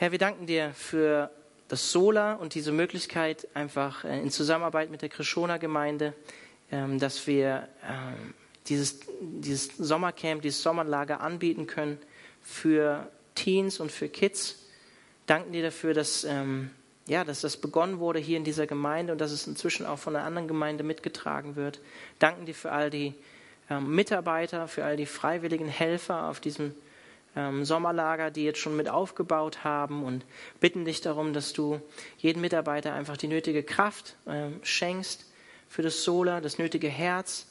Herr, wir danken dir für das Sola und diese Möglichkeit, einfach äh, in Zusammenarbeit mit der Krishona-Gemeinde, ähm, dass wir ähm, dieses, dieses Sommercamp, dieses Sommerlager anbieten können für Teens und für Kids. Danken dir dafür, dass, ähm, ja, dass das begonnen wurde hier in dieser Gemeinde und dass es inzwischen auch von einer anderen Gemeinde mitgetragen wird. Danken dir für all die Mitarbeiter, für all die freiwilligen Helfer auf diesem ähm, Sommerlager, die jetzt schon mit aufgebaut haben und bitten dich darum, dass du jedem Mitarbeiter einfach die nötige Kraft ähm, schenkst für das Sola, das nötige Herz,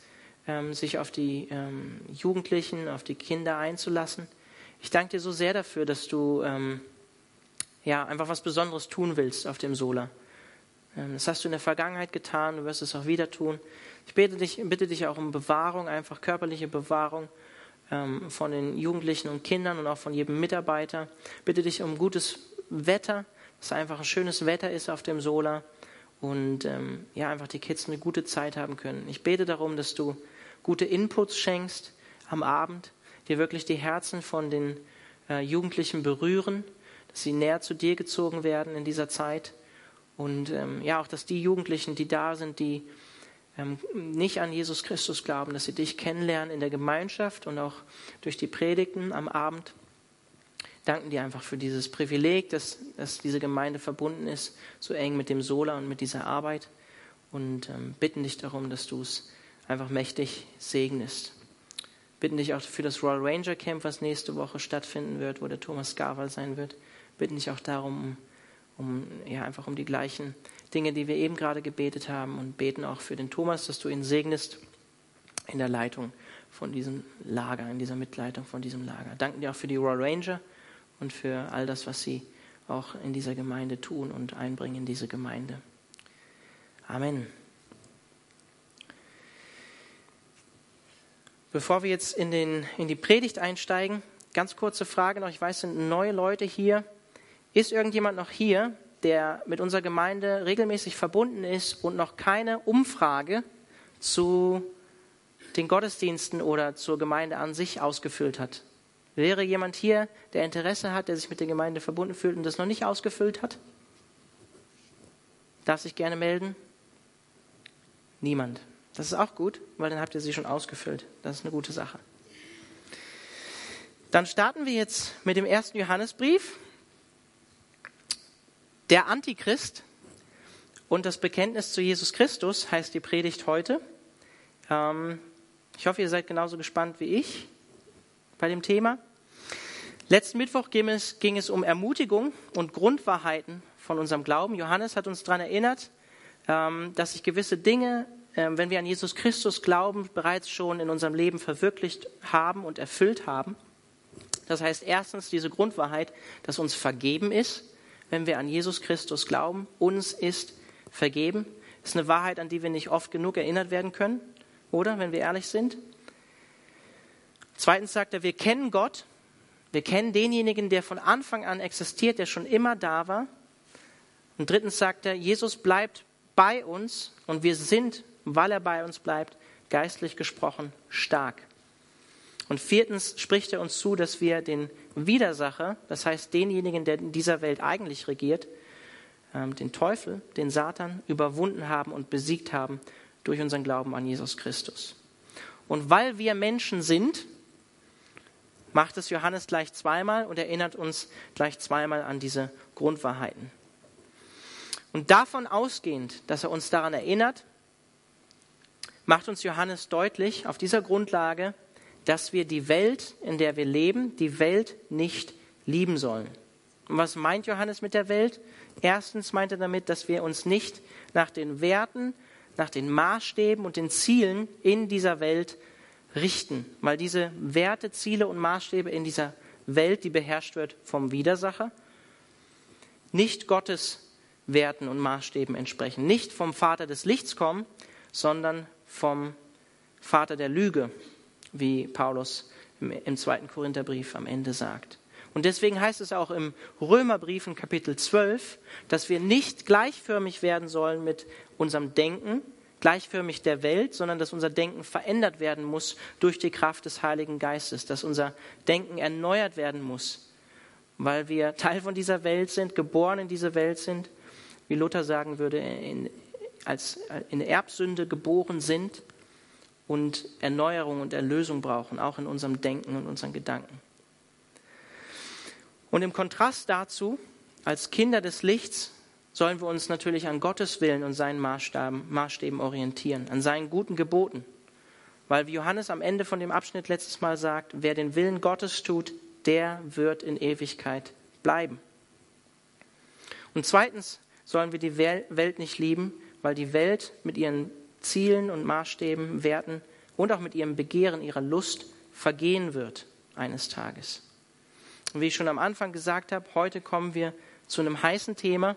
ähm, sich auf die ähm, Jugendlichen, auf die Kinder einzulassen. Ich danke dir so sehr dafür, dass du ähm, ja, einfach was Besonderes tun willst auf dem Sola. Ähm, das hast du in der Vergangenheit getan, du wirst es auch wieder tun. Ich bitte dich, bitte dich auch um Bewahrung, einfach körperliche Bewahrung von den Jugendlichen und Kindern und auch von jedem Mitarbeiter. Bitte dich um gutes Wetter, dass einfach ein schönes Wetter ist auf dem Sola und ähm, ja, einfach die Kids eine gute Zeit haben können. Ich bete darum, dass du gute Inputs schenkst am Abend, dir wirklich die Herzen von den äh, Jugendlichen berühren, dass sie näher zu dir gezogen werden in dieser Zeit und ähm, ja, auch, dass die Jugendlichen, die da sind, die ähm, nicht an Jesus Christus glauben, dass sie dich kennenlernen in der Gemeinschaft und auch durch die Predigten am Abend. Danken dir einfach für dieses Privileg, dass, dass diese Gemeinde verbunden ist, so eng mit dem Sola und mit dieser Arbeit und ähm, bitten dich darum, dass du es einfach mächtig segnest. Bitten dich auch für das Royal Ranger Camp, was nächste Woche stattfinden wird, wo der Thomas Garwal sein wird. Bitten dich auch darum, um, ja, einfach um die gleichen Dinge, die wir eben gerade gebetet haben und beten auch für den Thomas, dass du ihn segnest in der Leitung von diesem Lager, in dieser Mitleitung von diesem Lager. Danken dir auch für die Royal Ranger und für all das, was sie auch in dieser Gemeinde tun und einbringen in diese Gemeinde. Amen. Bevor wir jetzt in, den, in die Predigt einsteigen, ganz kurze Frage noch. Ich weiß, es sind neue Leute hier. Ist irgendjemand noch hier, der mit unserer Gemeinde regelmäßig verbunden ist und noch keine Umfrage zu den Gottesdiensten oder zur Gemeinde an sich ausgefüllt hat. Wäre jemand hier, der Interesse hat, der sich mit der Gemeinde verbunden fühlt und das noch nicht ausgefüllt hat? Darf sich gerne melden? Niemand. Das ist auch gut, weil dann habt ihr sie schon ausgefüllt. Das ist eine gute Sache. Dann starten wir jetzt mit dem ersten Johannesbrief. Der Antichrist und das Bekenntnis zu Jesus Christus heißt die Predigt heute. Ähm, ich hoffe, ihr seid genauso gespannt wie ich bei dem Thema. Letzten Mittwoch ging es, ging es um Ermutigung und Grundwahrheiten von unserem Glauben. Johannes hat uns daran erinnert, ähm, dass sich gewisse Dinge, ähm, wenn wir an Jesus Christus glauben, bereits schon in unserem Leben verwirklicht haben und erfüllt haben. Das heißt erstens diese Grundwahrheit, dass uns vergeben ist wenn wir an Jesus Christus glauben. Uns ist vergeben. Das ist eine Wahrheit, an die wir nicht oft genug erinnert werden können, oder? Wenn wir ehrlich sind. Zweitens sagt er, wir kennen Gott. Wir kennen denjenigen, der von Anfang an existiert, der schon immer da war. Und drittens sagt er, Jesus bleibt bei uns und wir sind, weil er bei uns bleibt, geistlich gesprochen stark. Und viertens spricht er uns zu, dass wir den Widersacher, das heißt denjenigen, der in dieser Welt eigentlich regiert, ähm, den Teufel, den Satan, überwunden haben und besiegt haben durch unseren Glauben an Jesus Christus. Und weil wir Menschen sind, macht es Johannes gleich zweimal und erinnert uns gleich zweimal an diese Grundwahrheiten. Und davon ausgehend, dass er uns daran erinnert, macht uns Johannes deutlich, auf dieser Grundlage, dass wir die Welt, in der wir leben, die Welt nicht lieben sollen. Und was meint Johannes mit der Welt? Erstens meint er damit, dass wir uns nicht nach den Werten, nach den Maßstäben und den Zielen in dieser Welt richten, weil diese Werte, Ziele und Maßstäbe in dieser Welt, die beherrscht wird vom Widersacher, nicht Gottes Werten und Maßstäben entsprechen, nicht vom Vater des Lichts kommen, sondern vom Vater der Lüge, wie Paulus im, zweiten Korintherbrief am Ende sagt. Und deswegen heißt es auch im Römerbrief in Kapitel 12, dass wir nicht gleichförmig werden sollen mit unserem Denken, gleichförmig der Welt, sondern dass unser Denken verändert werden muss durch die Kraft des Heiligen Geistes, dass unser Denken erneuert werden muss. weil wir Teil von dieser Welt sind, geboren in diese Welt sind, wie Luther sagen würde, in, als in Erbsünde geboren sind und Erneuerung und Erlösung brauchen, auch in unserem Denken und unseren Gedanken. Und im Kontrast dazu, als Kinder des Lichts, sollen wir uns natürlich an Gottes Willen und seinen Maßstaben, Maßstäben orientieren, an seinen guten Geboten. Weil wie Johannes am Ende von dem Abschnitt letztes Mal sagt, wer den Willen Gottes tut, der wird in Ewigkeit bleiben. Und zweitens sollen wir die Welt nicht lieben, weil die Welt mit ihren Zielen und Maßstäben, Werten und auch mit ihrem Begehren, ihrer Lust vergehen wird eines Tages. Und wie ich schon am Anfang gesagt habe, heute kommen wir zu einem heißen Thema.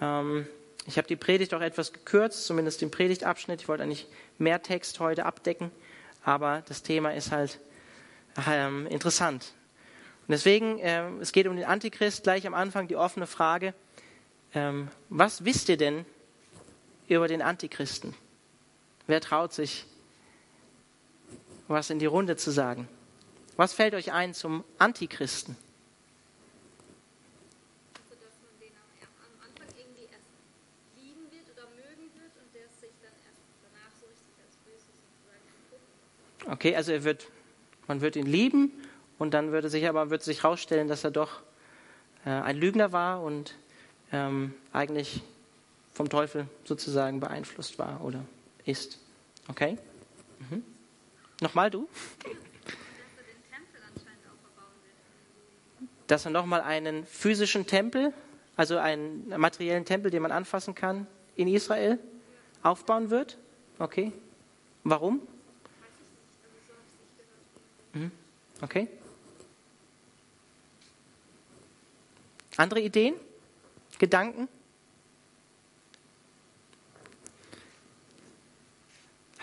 Ähm, ich habe die Predigt auch etwas gekürzt, zumindest den Predigtabschnitt. Ich wollte eigentlich mehr Text heute abdecken, aber das Thema ist halt ähm, interessant. Und deswegen, äh, es geht um den Antichrist, gleich am Anfang die offene Frage, ähm, was wisst ihr denn über den Antichristen? Wer traut sich, was in die Runde zu sagen? Was fällt euch ein zum Antichristen? Okay, also er wird, man wird ihn lieben und dann würde sich aber wird sich herausstellen, dass er doch äh, ein Lügner war und ähm, eigentlich vom Teufel sozusagen beeinflusst war oder ist. Okay? Mhm. Nochmal du? Dass er nochmal einen physischen Tempel, also einen materiellen Tempel, den man anfassen kann, in Israel aufbauen wird? Okay. Warum? Mhm. Okay. Andere Ideen? Gedanken?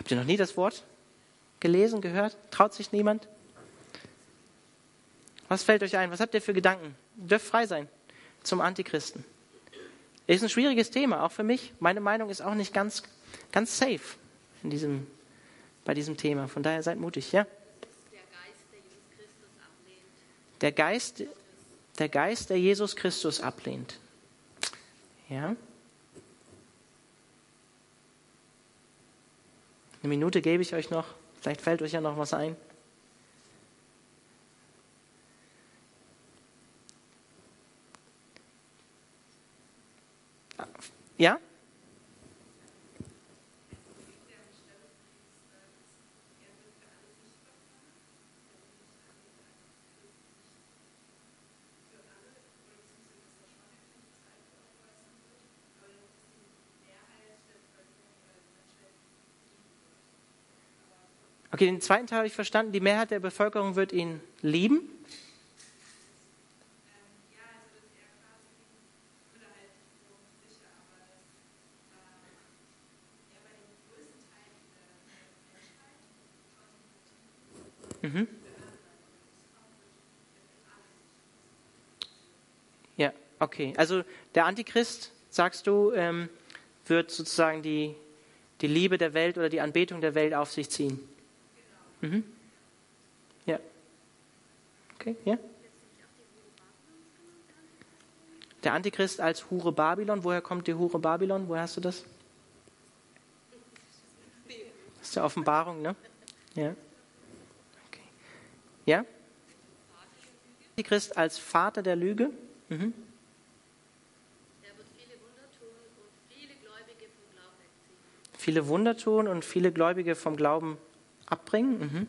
Habt ihr noch nie das Wort gelesen, gehört? Traut sich niemand? Was fällt euch ein? Was habt ihr für Gedanken? Ihr dürft frei sein zum Antichristen. Ist ein schwieriges Thema, auch für mich. Meine Meinung ist auch nicht ganz, ganz safe in diesem, bei diesem Thema. Von daher seid mutig, ja? Der Geist, der Geist, der Jesus Christus ablehnt. Ja? Eine Minute gebe ich euch noch. Vielleicht fällt euch ja noch was ein. Ja? Okay, den zweiten Teil habe ich verstanden. Die Mehrheit der Bevölkerung wird ihn lieben. Mhm. Ja, okay. Also der Antichrist, sagst du, ähm, wird sozusagen die, die Liebe der Welt oder die Anbetung der Welt auf sich ziehen. Mhm. Ja. Okay, ja. Der Antichrist als Hure Babylon. Woher kommt die Hure Babylon? Woher hast du das? Das ist der Offenbarung, ne? Ja. Okay. Ja? Antichrist als Vater der Lüge. Mhm. Viele Wunder tun und viele Gläubige vom Glauben abbringen. Mhm.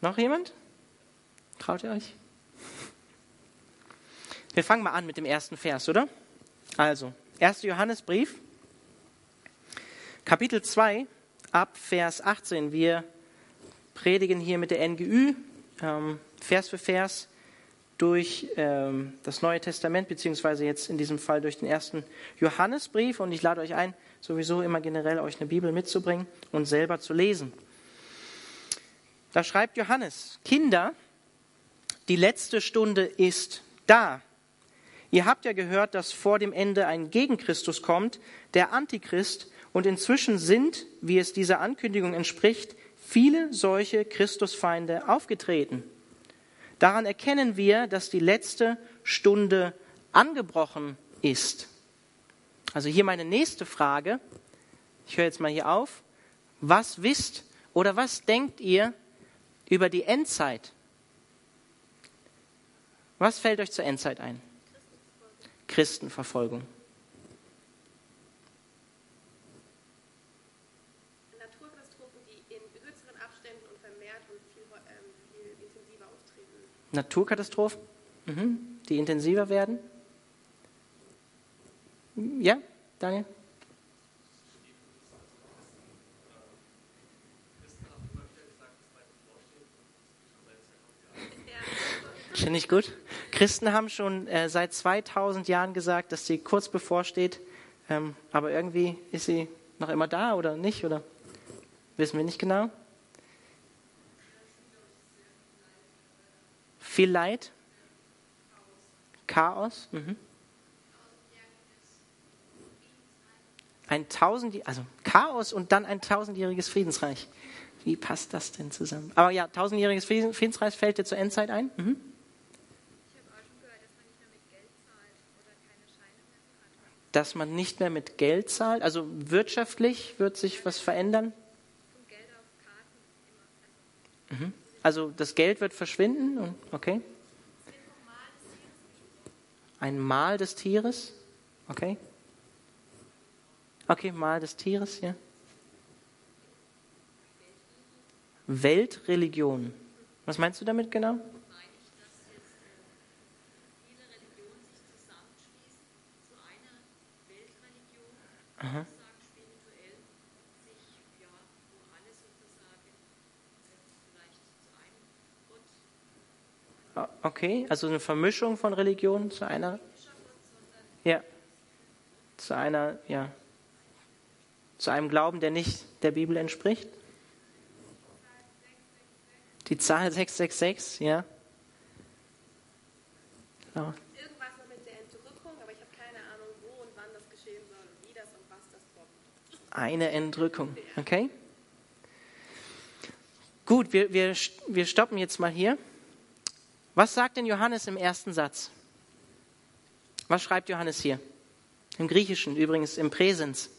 Noch jemand? Traut ihr euch? Wir fangen mal an mit dem ersten Vers, oder? Also, 1. Johannesbrief, Kapitel 2, ab Vers 18. Wir predigen hier mit der NGÜ, ähm, Vers für Vers, durch ähm, das Neue Testament, beziehungsweise jetzt in diesem Fall durch den ersten Johannesbrief. Und ich lade euch ein, sowieso immer generell euch eine Bibel mitzubringen und selber zu lesen. Da schreibt Johannes, Kinder, die letzte Stunde ist da. Ihr habt ja gehört, dass vor dem Ende ein Gegenchristus kommt, der Antichrist, und inzwischen sind, wie es dieser Ankündigung entspricht, viele solche Christusfeinde aufgetreten. Daran erkennen wir, dass die letzte Stunde angebrochen ist. Also hier meine nächste Frage. Ich höre jetzt mal hier auf. Was wisst oder was denkt ihr über die Endzeit? Was fällt euch zur Endzeit ein? Christenverfolgung. Naturkatastrophen, die in kürzeren Abständen und vermehrt und viel, ähm, viel intensiver auftreten. Naturkatastrophen, mhm. die intensiver werden. Ja, Daniel? Finde ich gut. Christen haben schon äh, seit 2000 Jahren gesagt, dass sie kurz bevorsteht, ähm, aber irgendwie ist sie noch immer da oder nicht, oder wissen wir nicht genau. Viel Leid, Chaos. Mhm. Ein tausend, also Chaos und dann ein tausendjähriges Friedensreich. Wie passt das denn zusammen? Aber ja, tausendjähriges Friedensreich fällt dir zur Endzeit ein? Mhm. dass man nicht mehr mit Geld zahlt? Also wirtschaftlich wird sich was verändern? Mhm. Also das Geld wird verschwinden? Okay. Ein Mal des Tieres? Okay. Okay, Mal des Tieres, ja. Weltreligion. Was meinst du damit genau? Aha. Ah, okay, also eine Vermischung von Religionen zu einer. Ja. Zu einer, ja. Zu einem Glauben, der nicht der Bibel entspricht. Die Zahl 666, ja. Genau. eine Entrückung. Okay? Gut, wir, wir, wir stoppen jetzt mal hier. Was sagt denn Johannes im ersten Satz? Was schreibt Johannes hier? Im Griechischen, übrigens im Präsens.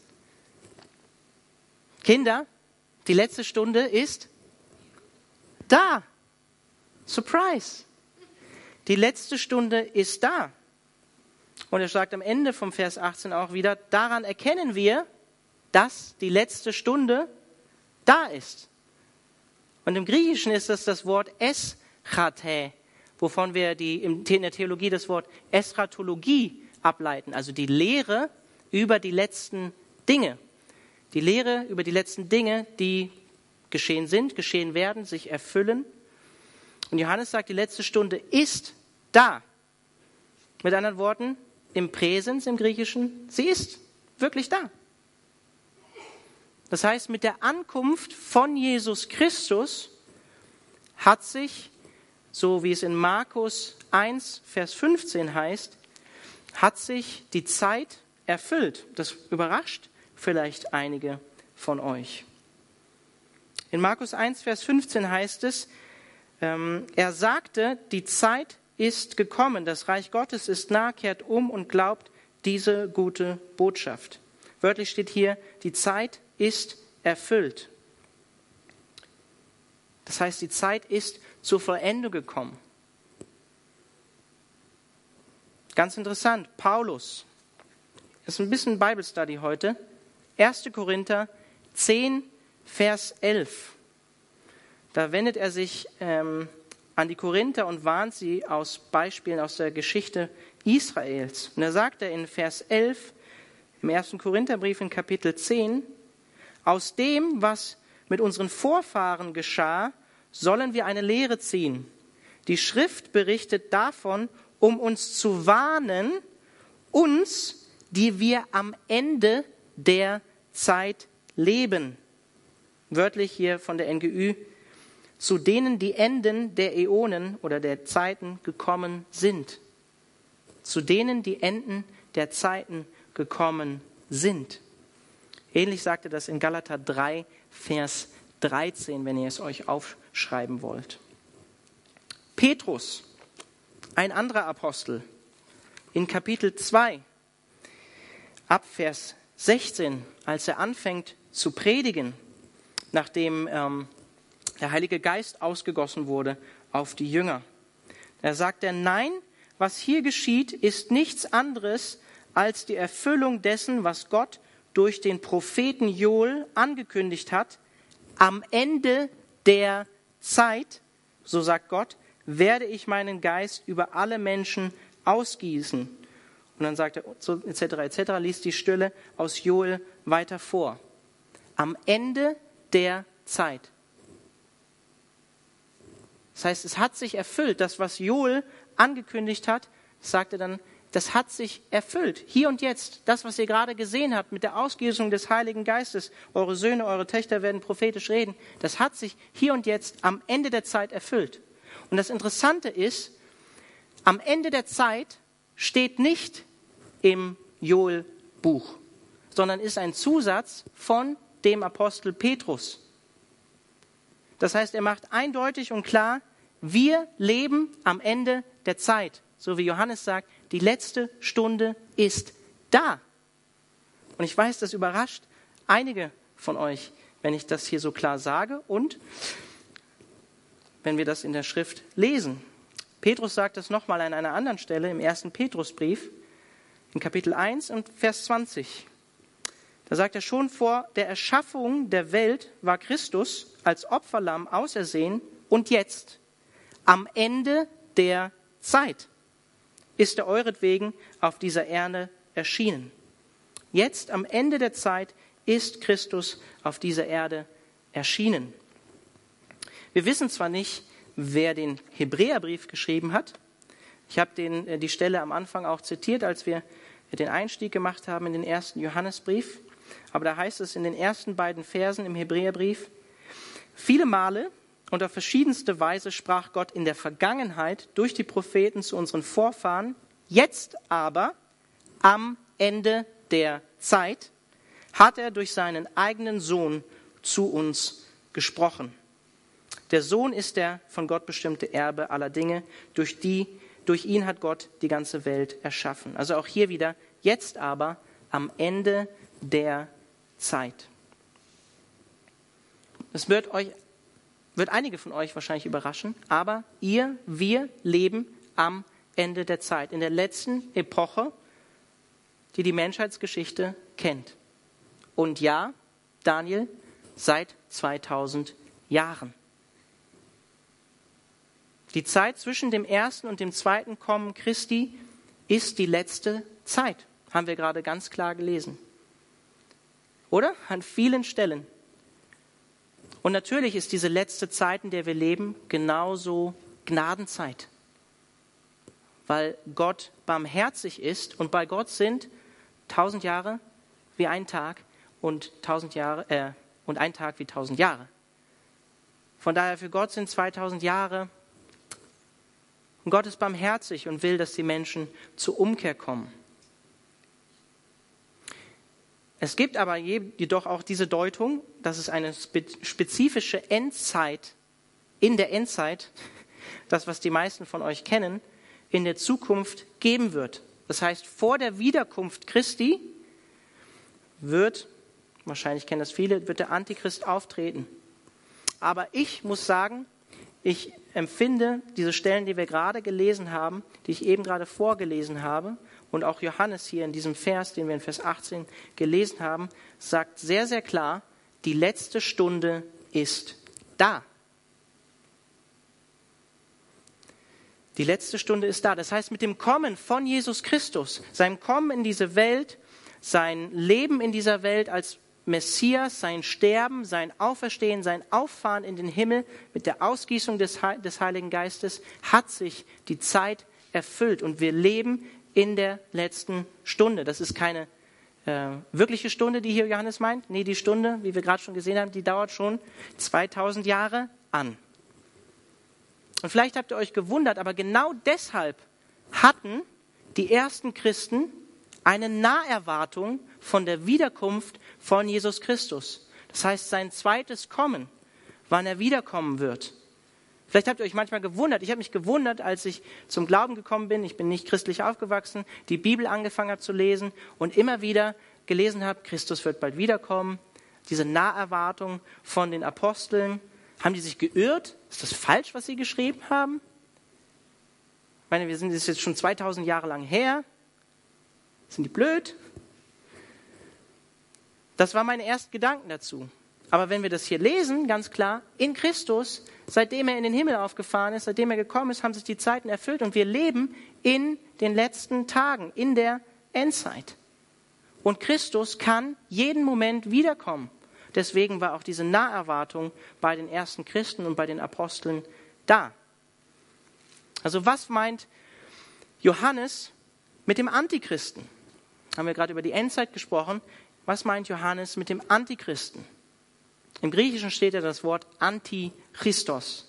Kinder, die letzte Stunde ist da. Surprise. Die letzte Stunde ist da. Und er sagt am Ende vom Vers 18 auch wieder, daran erkennen wir, dass die letzte Stunde da ist. Und im Griechischen ist das das Wort eschate, wovon wir die, in der Theologie das Wort Eschatologie ableiten, also die Lehre über die letzten Dinge. Die Lehre über die letzten Dinge, die geschehen sind, geschehen werden, sich erfüllen. Und Johannes sagt, die letzte Stunde ist da. Mit anderen Worten, im Präsens im Griechischen, sie ist wirklich da. Das heißt, mit der Ankunft von Jesus Christus hat sich, so wie es in Markus 1, Vers 15 heißt, hat sich die Zeit erfüllt. Das überrascht vielleicht einige von euch. In Markus 1, Vers 15 heißt es, ähm, er sagte, die Zeit ist gekommen, das Reich Gottes ist nah, kehrt um und glaubt diese gute Botschaft. Wörtlich steht hier, die Zeit ist erfüllt. Das heißt, die Zeit ist zur Vollendung gekommen. Ganz interessant, Paulus, das ist ein bisschen Bible Study heute. 1. Korinther 10, Vers 11. Da wendet er sich ähm, an die Korinther und warnt sie aus Beispielen aus der Geschichte Israels. Und er sagt er in Vers 11 im 1. Korintherbrief in Kapitel 10, aus dem, was mit unseren Vorfahren geschah, sollen wir eine Lehre ziehen. Die Schrift berichtet davon, um uns zu warnen, uns, die wir am Ende der Zeit leben. Wörtlich hier von der NGÜ, zu denen die Enden der Äonen oder der Zeiten gekommen sind. Zu denen die Enden der Zeiten gekommen sind. Ähnlich sagte das in Galater 3, Vers 13, wenn ihr es euch aufschreiben wollt. Petrus, ein anderer Apostel, in Kapitel 2, ab Vers 16, als er anfängt zu predigen, nachdem ähm, der Heilige Geist ausgegossen wurde auf die Jünger. Da sagt er, nein, was hier geschieht, ist nichts anderes als die Erfüllung dessen, was Gott durch den Propheten Joel angekündigt hat. Am Ende der Zeit, so sagt Gott, werde ich meinen Geist über alle Menschen ausgießen. Und dann sagt er, so etc. etc. liest die Stille aus Joel weiter vor. Am Ende der Zeit. Das heißt, es hat sich erfüllt, das, was Joel angekündigt hat, sagte dann, das hat sich erfüllt. Hier und jetzt, das, was ihr gerade gesehen habt mit der Ausgießung des Heiligen Geistes, eure Söhne, eure Töchter werden prophetisch reden, das hat sich hier und jetzt am Ende der Zeit erfüllt. Und das Interessante ist, am Ende der Zeit steht nicht im Joel-Buch, sondern ist ein Zusatz von dem Apostel Petrus. Das heißt, er macht eindeutig und klar, wir leben am Ende der Zeit. So wie Johannes sagt, die letzte Stunde ist da. Und ich weiß, das überrascht einige von euch, wenn ich das hier so klar sage und wenn wir das in der Schrift lesen. Petrus sagt das nochmal an einer anderen Stelle im ersten Petrusbrief, in Kapitel 1 und Vers 20. Da sagt er, schon vor der Erschaffung der Welt war Christus als Opferlamm ausersehen und jetzt am Ende der Zeit ist er euretwegen auf dieser Erde erschienen. Jetzt am Ende der Zeit ist Christus auf dieser Erde erschienen. Wir wissen zwar nicht, wer den Hebräerbrief geschrieben hat. Ich habe den, äh, die Stelle am Anfang auch zitiert, als wir den Einstieg gemacht haben in den ersten Johannesbrief. Aber da heißt es in den ersten beiden Versen im Hebräerbrief, viele Male und auf verschiedenste Weise sprach Gott in der Vergangenheit durch die Propheten zu unseren Vorfahren. Jetzt aber, am Ende der Zeit, hat er durch seinen eigenen Sohn zu uns gesprochen. Der Sohn ist der von Gott bestimmte Erbe aller Dinge, durch die durch ihn hat Gott die ganze Welt erschaffen. Also auch hier wieder, jetzt aber am Ende der Zeit. Es wird euch wird einige von euch wahrscheinlich überraschen, aber ihr, wir leben am Ende der Zeit, in der letzten Epoche, die die Menschheitsgeschichte kennt. Und ja, Daniel, seit 2000 Jahren. Die Zeit zwischen dem ersten und dem zweiten Kommen Christi ist die letzte Zeit, haben wir gerade ganz klar gelesen. Oder? An vielen Stellen. Und natürlich ist diese letzte Zeit, in der wir leben, genauso Gnadenzeit. Weil Gott barmherzig ist und bei Gott sind tausend Jahre wie ein Tag und tausend Jahre äh, und ein Tag wie tausend Jahre. Von daher für Gott sind 2000 Jahre. Und Gott ist barmherzig und will, dass die Menschen zur Umkehr kommen. Es gibt aber jedoch auch diese Deutung, dass es eine spezifische Endzeit in der Endzeit, das was die meisten von euch kennen, in der Zukunft geben wird. Das heißt, vor der Wiederkunft Christi wird, wahrscheinlich kennen das viele, wird der Antichrist auftreten. Aber ich muss sagen, ich empfinde diese Stellen, die wir gerade gelesen haben, die ich eben gerade vorgelesen habe, und auch Johannes hier in diesem Vers, den wir in Vers 18 gelesen haben, sagt sehr, sehr klar, die letzte Stunde ist da. Die letzte Stunde ist da. Das heißt, mit dem Kommen von Jesus Christus, seinem Kommen in diese Welt, sein Leben in dieser Welt als Messias, sein Sterben, sein Auferstehen, sein Auffahren in den Himmel mit der Ausgießung des, des Heiligen Geistes hat sich die Zeit erfüllt und wir leben in der letzten Stunde. Das ist keine äh, wirkliche Stunde, die hier Johannes meint. Nee, die Stunde, wie wir gerade schon gesehen haben, die dauert schon 2000 Jahre an. Und vielleicht habt ihr euch gewundert, aber genau deshalb hatten die ersten Christen eine Naherwartung von der Wiederkunft von Jesus Christus. Das heißt, sein zweites Kommen wann er wiederkommen wird. Vielleicht habt ihr euch manchmal gewundert. Ich habe mich gewundert, als ich zum Glauben gekommen bin. Ich bin nicht christlich aufgewachsen, die Bibel angefangen habe zu lesen und immer wieder gelesen habe, Christus wird bald wiederkommen. Diese Naherwartung von den Aposteln. Haben die sich geirrt? Ist das falsch, was sie geschrieben haben? Ich meine, wir sind das jetzt schon 2000 Jahre lang her. Sind die blöd? Das waren meine ersten Gedanken dazu. Aber wenn wir das hier lesen, ganz klar, in Christus, seitdem er in den Himmel aufgefahren ist, seitdem er gekommen ist, haben sich die Zeiten erfüllt und wir leben in den letzten Tagen, in der Endzeit. Und Christus kann jeden Moment wiederkommen. Deswegen war auch diese Naherwartung bei den ersten Christen und bei den Aposteln da. Also was meint Johannes mit dem Antichristen? Haben wir gerade über die Endzeit gesprochen. Was meint Johannes mit dem Antichristen? Im Griechischen steht ja das Wort Antichristos.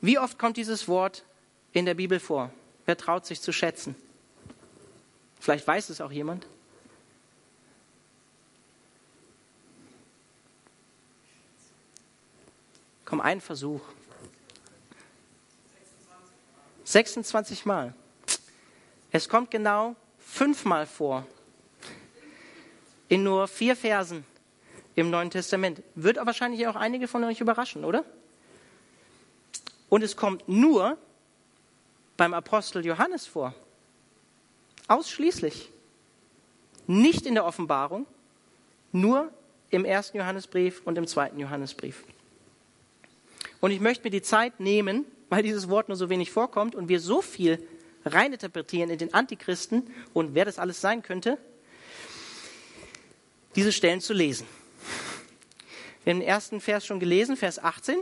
Wie oft kommt dieses Wort in der Bibel vor? Wer traut sich zu schätzen? Vielleicht weiß es auch jemand. Komm, ein Versuch. 26 Mal. Es kommt genau fünfmal vor in nur vier Versen im Neuen Testament. Wird wahrscheinlich auch einige von euch überraschen, oder? Und es kommt nur beim Apostel Johannes vor. Ausschließlich. Nicht in der Offenbarung, nur im ersten Johannesbrief und im zweiten Johannesbrief. Und ich möchte mir die Zeit nehmen, weil dieses Wort nur so wenig vorkommt und wir so viel reininterpretieren in den Antichristen und wer das alles sein könnte, diese Stellen zu lesen. Wir haben den ersten Vers schon gelesen, Vers 18.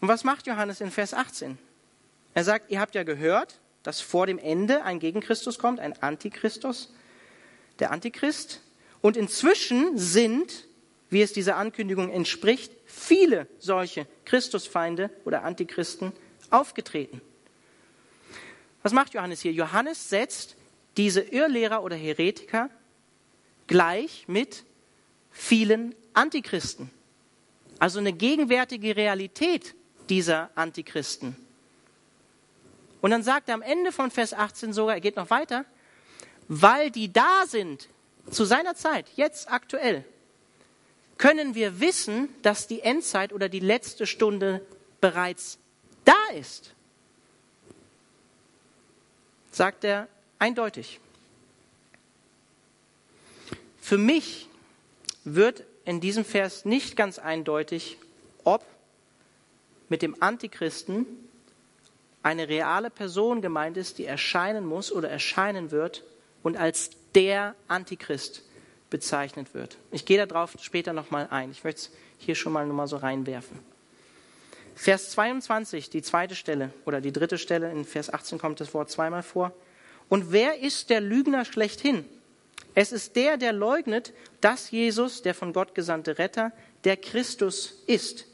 Und was macht Johannes in Vers 18? Er sagt, ihr habt ja gehört, dass vor dem Ende ein Gegenchristus kommt, ein Antichristus, der Antichrist. Und inzwischen sind, wie es dieser Ankündigung entspricht, viele solche Christusfeinde oder Antichristen aufgetreten. Was macht Johannes hier? Johannes setzt diese Irrlehrer oder Heretiker gleich mit vielen Antichristen. Also eine gegenwärtige Realität dieser Antichristen. Und dann sagt er am Ende von Vers 18 sogar, er geht noch weiter, weil die da sind, zu seiner Zeit, jetzt aktuell, können wir wissen, dass die Endzeit oder die letzte Stunde bereits da ist. Sagt er eindeutig. Für mich wird in diesem Vers nicht ganz eindeutig, ob mit dem Antichristen eine reale Person gemeint ist, die erscheinen muss oder erscheinen wird und als der Antichrist bezeichnet wird. Ich gehe darauf später nochmal ein. Ich möchte es hier schon mal nur so reinwerfen. Vers 22, die zweite Stelle oder die dritte Stelle, in Vers 18 kommt das Wort zweimal vor. Und wer ist der Lügner schlechthin? Es ist der, der leugnet, dass Jesus, der von Gott gesandte Retter, der Christus ist.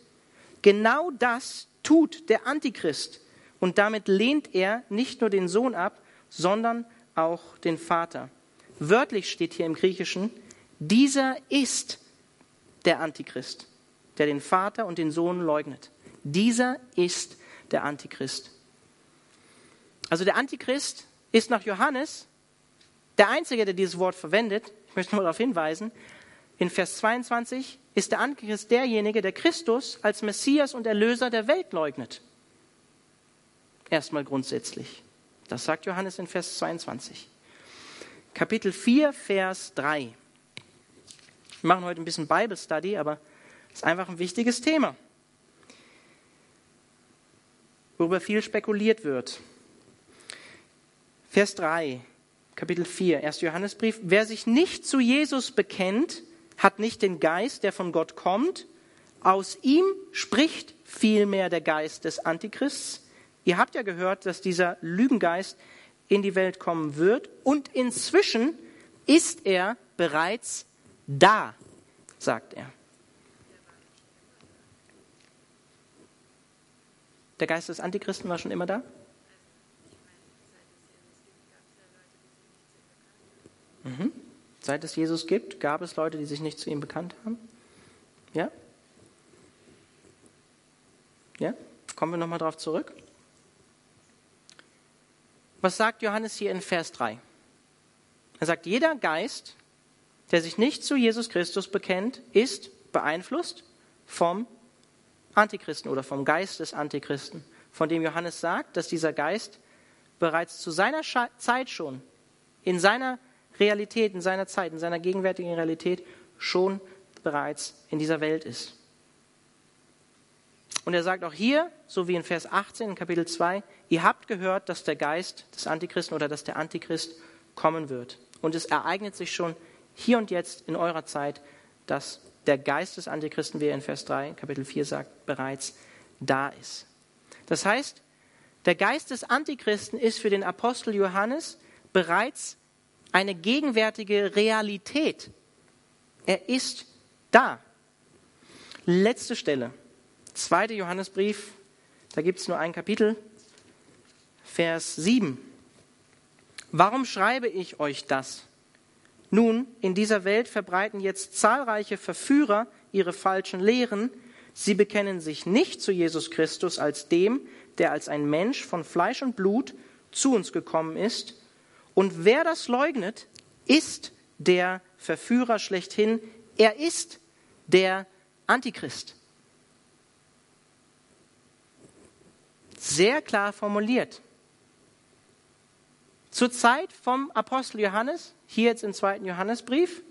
Genau das tut der Antichrist. Und damit lehnt er nicht nur den Sohn ab, sondern auch den Vater. Wörtlich steht hier im Griechischen, dieser ist der Antichrist, der den Vater und den Sohn leugnet. Dieser ist der Antichrist. Also der Antichrist ist nach Johannes der Einzige, der dieses Wort verwendet, ich möchte nur darauf hinweisen, in Vers 22 ist der Antichrist derjenige, der Christus als Messias und Erlöser der Welt leugnet. Erstmal grundsätzlich. Das sagt Johannes in Vers 22. Kapitel 4, Vers 3. Wir machen heute ein bisschen Bible Study, aber es ist einfach ein wichtiges Thema, worüber viel spekuliert wird. Vers 3. Kapitel 4, 1. Johannesbrief. Wer sich nicht zu Jesus bekennt, hat nicht den Geist, der von Gott kommt. Aus ihm spricht vielmehr der Geist des Antichrists. Ihr habt ja gehört, dass dieser Lügengeist in die Welt kommen wird und inzwischen ist er bereits da, sagt er. Der Geist des Antichristen war schon immer da? Seit es Jesus gibt, gab es Leute, die sich nicht zu ihm bekannt haben? Ja? Ja? Kommen wir nochmal darauf zurück. Was sagt Johannes hier in Vers 3? Er sagt, jeder Geist, der sich nicht zu Jesus Christus bekennt, ist beeinflusst vom Antichristen oder vom Geist des Antichristen, von dem Johannes sagt, dass dieser Geist bereits zu seiner Zeit schon, in seiner Realität, in seiner Zeit, in seiner gegenwärtigen Realität schon bereits in dieser Welt ist. Und er sagt auch hier, so wie in Vers 18 in Kapitel 2, ihr habt gehört, dass der Geist des Antichristen oder dass der Antichrist kommen wird. Und es ereignet sich schon hier und jetzt in eurer Zeit, dass der Geist des Antichristen, wie er in Vers 3, Kapitel 4 sagt, bereits da ist. Das heißt, der Geist des Antichristen ist für den Apostel Johannes bereits eine gegenwärtige Realität. Er ist da. Letzte Stelle. Zweite Johannesbrief, da gibt es nur ein Kapitel, Vers 7. Warum schreibe ich euch das? Nun, in dieser Welt verbreiten jetzt zahlreiche Verführer ihre falschen Lehren. Sie bekennen sich nicht zu Jesus Christus als dem, der als ein Mensch von Fleisch und Blut zu uns gekommen ist. Und wer das leugnet, ist der Verführer schlechthin. Er ist der Antichrist. Sehr klar formuliert. Zur Zeit vom Apostel Johannes, hier jetzt im zweiten Johannesbrief,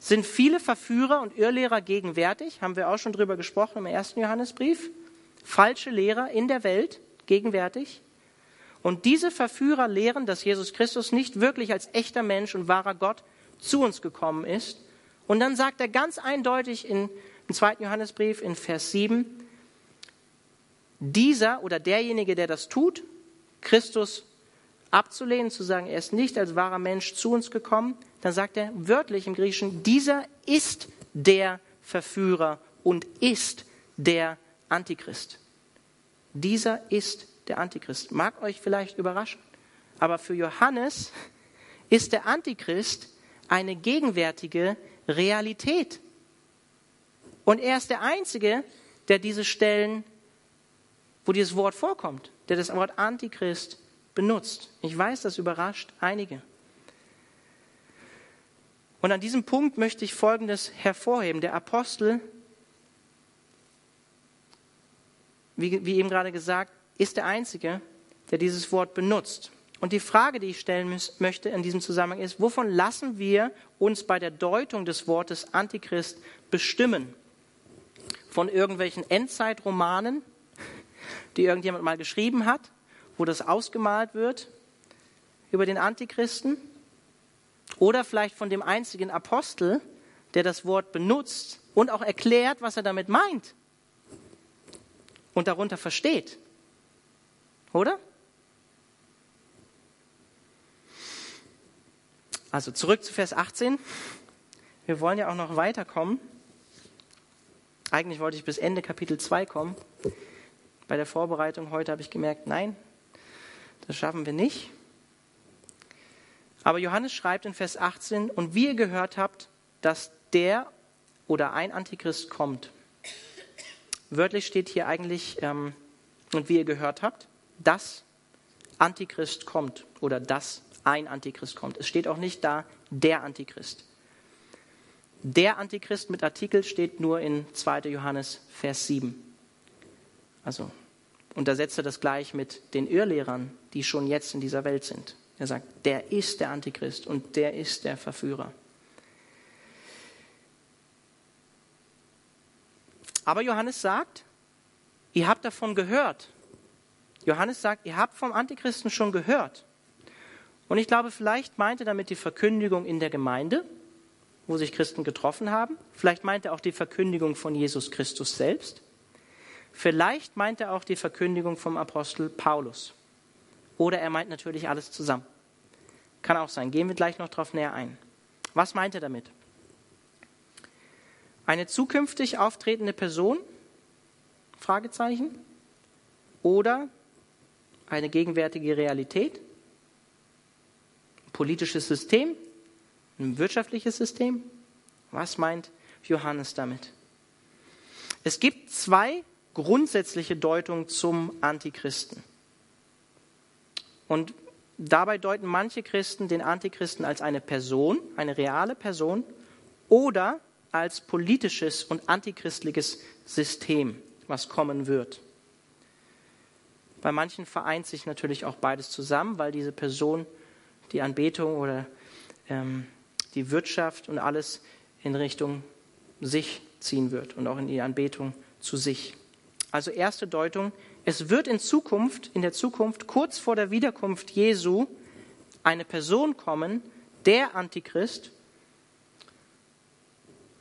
sind viele Verführer und Irrlehrer gegenwärtig, haben wir auch schon drüber gesprochen im ersten Johannesbrief. Falsche Lehrer in der Welt gegenwärtig. Und diese Verführer lehren, dass Jesus Christus nicht wirklich als echter Mensch und wahrer Gott zu uns gekommen ist. Und dann sagt er ganz eindeutig in, im zweiten Johannesbrief in Vers 7, dieser oder derjenige, der das tut, Christus abzulehnen, zu sagen, er ist nicht als wahrer Mensch zu uns gekommen, dann sagt er wörtlich im Griechischen, dieser ist der Verführer und ist der Antichrist. Dieser ist der Antichrist. Mag euch vielleicht überraschen, aber für Johannes ist der Antichrist eine gegenwärtige Realität. Und er ist der Einzige, der diese Stellen, wo dieses Wort vorkommt, der das Wort Antichrist benutzt. Ich weiß, das überrascht einige. Und an diesem Punkt möchte ich Folgendes hervorheben. Der Apostel, wie, wie eben gerade gesagt, ist der Einzige, der dieses Wort benutzt. Und die Frage, die ich stellen möchte in diesem Zusammenhang ist, wovon lassen wir uns bei der Deutung des Wortes Antichrist bestimmen? Von irgendwelchen Endzeitromanen, die irgendjemand mal geschrieben hat? wo das ausgemalt wird über den Antichristen. Oder vielleicht von dem einzigen Apostel, der das Wort benutzt und auch erklärt, was er damit meint und darunter versteht. Oder? Also zurück zu Vers 18. Wir wollen ja auch noch weiterkommen. Eigentlich wollte ich bis Ende Kapitel 2 kommen. Bei der Vorbereitung heute habe ich gemerkt, nein, das schaffen wir nicht. Aber Johannes schreibt in Vers 18, und wie ihr gehört habt, dass der oder ein Antichrist kommt. Wörtlich steht hier eigentlich, ähm, und wie ihr gehört habt, dass Antichrist kommt oder dass ein Antichrist kommt. Es steht auch nicht da, der Antichrist. Der Antichrist mit Artikel steht nur in 2. Johannes Vers 7. Also und da setzt er das gleich mit den Irrlehrern, die schon jetzt in dieser Welt sind. Er sagt, der ist der Antichrist und der ist der Verführer. Aber Johannes sagt, ihr habt davon gehört. Johannes sagt, ihr habt vom Antichristen schon gehört. Und ich glaube, vielleicht meint er damit die Verkündigung in der Gemeinde, wo sich Christen getroffen haben. Vielleicht meint er auch die Verkündigung von Jesus Christus selbst. Vielleicht meint er auch die Verkündigung vom Apostel Paulus. Oder er meint natürlich alles zusammen. Kann auch sein. Gehen wir gleich noch darauf näher ein. Was meint er damit? Eine zukünftig auftretende Person? Fragezeichen. Oder eine gegenwärtige Realität? Politisches System? Ein wirtschaftliches System? Was meint Johannes damit? Es gibt zwei grundsätzliche Deutungen zum Antichristen. Und dabei deuten manche Christen den Antichristen als eine Person, eine reale Person, oder als politisches und antichristliches System, was kommen wird. Bei manchen vereint sich natürlich auch beides zusammen, weil diese Person die Anbetung oder ähm, die Wirtschaft und alles in Richtung sich ziehen wird und auch in die Anbetung zu sich. Also erste Deutung, es wird in Zukunft, in der Zukunft, kurz vor der Wiederkunft Jesu, eine Person kommen, der Antichrist,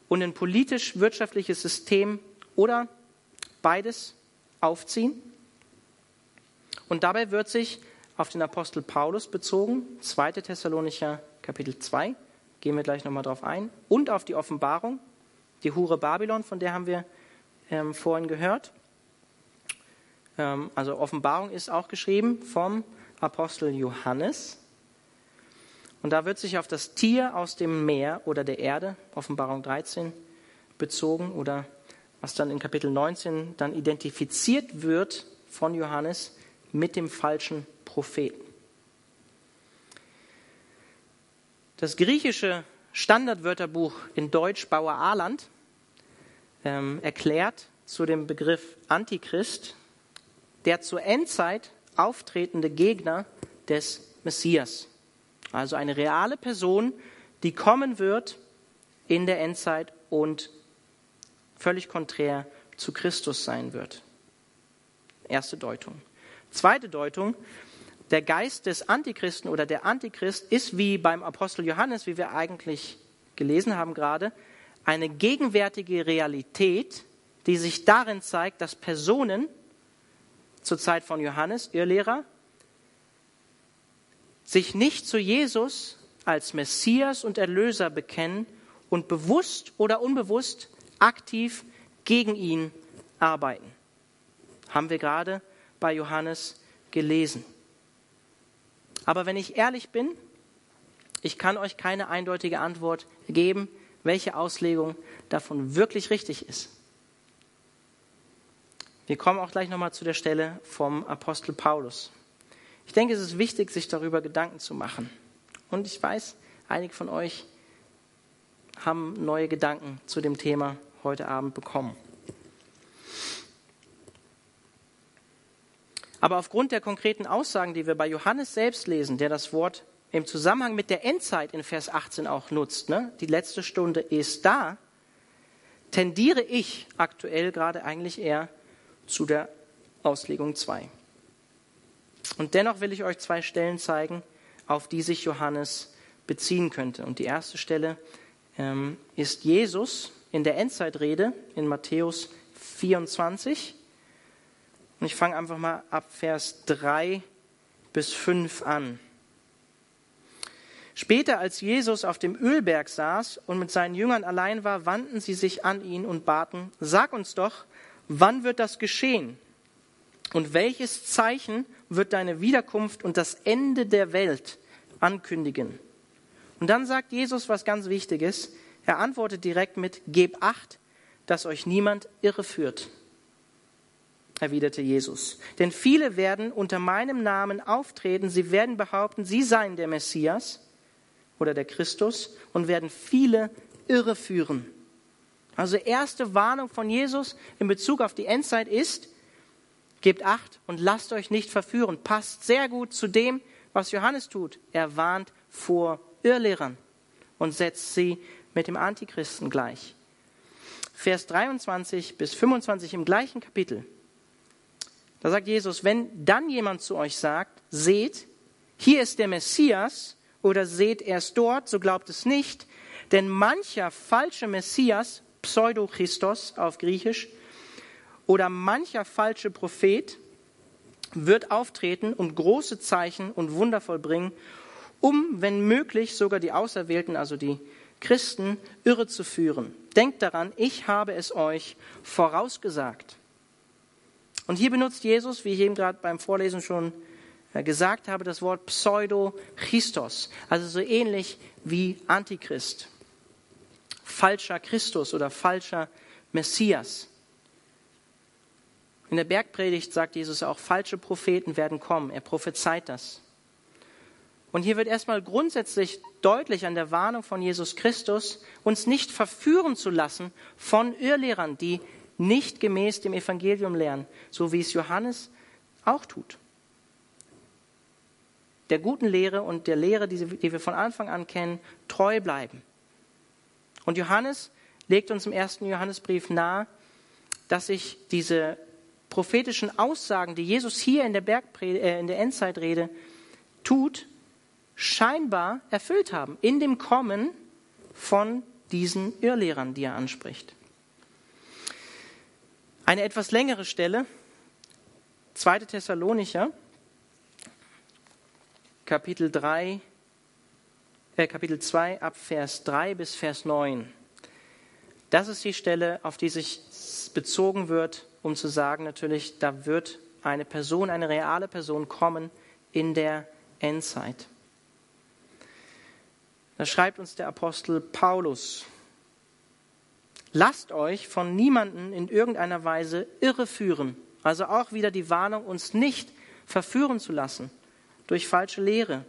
und ein politisch-wirtschaftliches System oder beides aufziehen. Und dabei wird sich auf den Apostel Paulus bezogen, 2. Thessalonicher Kapitel 2, gehen wir gleich nochmal drauf ein, und auf die Offenbarung, die Hure Babylon, von der haben wir ähm, vorhin gehört. Ähm, also Offenbarung ist auch geschrieben vom Apostel Johannes. Und da wird sich auf das Tier aus dem Meer oder der Erde, Offenbarung 13, bezogen oder was dann in Kapitel 19 dann identifiziert wird von Johannes mit dem falschen Propheten. Das griechische Standardwörterbuch in Deutsch Bauer Aland ähm, erklärt zu dem Begriff Antichrist der zur Endzeit auftretende Gegner des Messias. Also eine reale Person, die kommen wird in der Endzeit und völlig konträr zu Christus sein wird. Erste Deutung. Zweite Deutung, der Geist des Antichristen oder der Antichrist ist wie beim Apostel Johannes, wie wir eigentlich gelesen haben gerade, eine gegenwärtige Realität, die sich darin zeigt, dass Personen zur Zeit von Johannes, ihr Lehrer, sich nicht zu Jesus als Messias und Erlöser bekennen und bewusst oder unbewusst aktiv gegen ihn arbeiten. Haben wir gerade bei Johannes gelesen. Aber wenn ich ehrlich bin, ich kann euch keine eindeutige Antwort geben, welche Auslegung davon wirklich richtig ist. Wir kommen auch gleich nochmal zu der Stelle vom Apostel Paulus. Ich denke, es ist wichtig, sich darüber Gedanken zu machen. Und ich weiß, einige von euch haben neue Gedanken zu dem Thema heute Abend bekommen. Aber aufgrund der konkreten Aussagen, die wir bei Johannes selbst lesen, der das Wort im Zusammenhang mit der Endzeit in Vers 18 auch nutzt, ne? die letzte Stunde ist da, tendiere ich aktuell gerade eigentlich eher zu der Auslegung 2. Und dennoch will ich euch zwei Stellen zeigen, auf die sich Johannes beziehen könnte. Und die erste Stelle ähm, ist Jesus in der Endzeitrede in Matthäus 24. Und ich fange einfach mal ab Vers 3 bis 5 an. Später, als Jesus auf dem Ölberg saß und mit seinen Jüngern allein war, wandten sie sich an ihn und baten, sag uns doch, wann wird das geschehen? Und welches Zeichen wird deine Wiederkunft und das Ende der Welt ankündigen? Und dann sagt Jesus was ganz Wichtiges. Er antwortet direkt mit, Gebt acht, dass euch niemand irreführt, erwiderte Jesus. Denn viele werden unter meinem Namen auftreten, sie werden behaupten, sie seien der Messias oder der Christus und werden viele irreführen. Also erste Warnung von Jesus in Bezug auf die Endzeit ist, gebt acht und lasst euch nicht verführen. Passt sehr gut zu dem, was Johannes tut. Er warnt vor Irrlehrern und setzt sie mit dem Antichristen gleich. Vers 23 bis 25 im gleichen Kapitel. Da sagt Jesus, wenn dann jemand zu euch sagt, seht, hier ist der Messias oder seht erst dort, so glaubt es nicht, denn mancher falsche Messias Pseudo-Christos auf Griechisch, oder mancher falsche Prophet wird auftreten und große Zeichen und Wunder vollbringen, um, wenn möglich, sogar die Auserwählten, also die Christen, irre zu führen. Denkt daran, ich habe es euch vorausgesagt. Und hier benutzt Jesus, wie ich eben gerade beim Vorlesen schon äh, gesagt habe, das Wort Pseudo-Christos, also so ähnlich wie Antichrist, falscher Christus oder falscher Messias. In der Bergpredigt sagt Jesus auch, falsche Propheten werden kommen. Er prophezeit das. Und hier wird erstmal grundsätzlich deutlich an der Warnung von Jesus Christus, uns nicht verführen zu lassen von Irrlehrern, die nicht gemäß dem Evangelium lernen, so wie es Johannes auch tut. Der guten Lehre und der Lehre, die wir von Anfang an kennen, treu bleiben. Und Johannes legt uns im ersten Johannesbrief nahe, dass sich diese prophetischen Aussagen, die Jesus hier in der, äh, in der Endzeitrede tut, scheinbar erfüllt haben in dem Kommen von diesen Irrlehrern, die er anspricht. Eine etwas längere Stelle, 2. Thessalonicher, Kapitel 3, äh, Kapitel 2 ab Vers 3 bis Vers 9. Das ist die Stelle, auf die sich bezogen wird um zu sagen natürlich, da wird eine Person, eine reale Person kommen in der Endzeit. Da schreibt uns der Apostel Paulus, lasst euch von niemanden in irgendeiner Weise irreführen. Also auch wieder die Warnung, uns nicht verführen zu lassen durch falsche Lehre.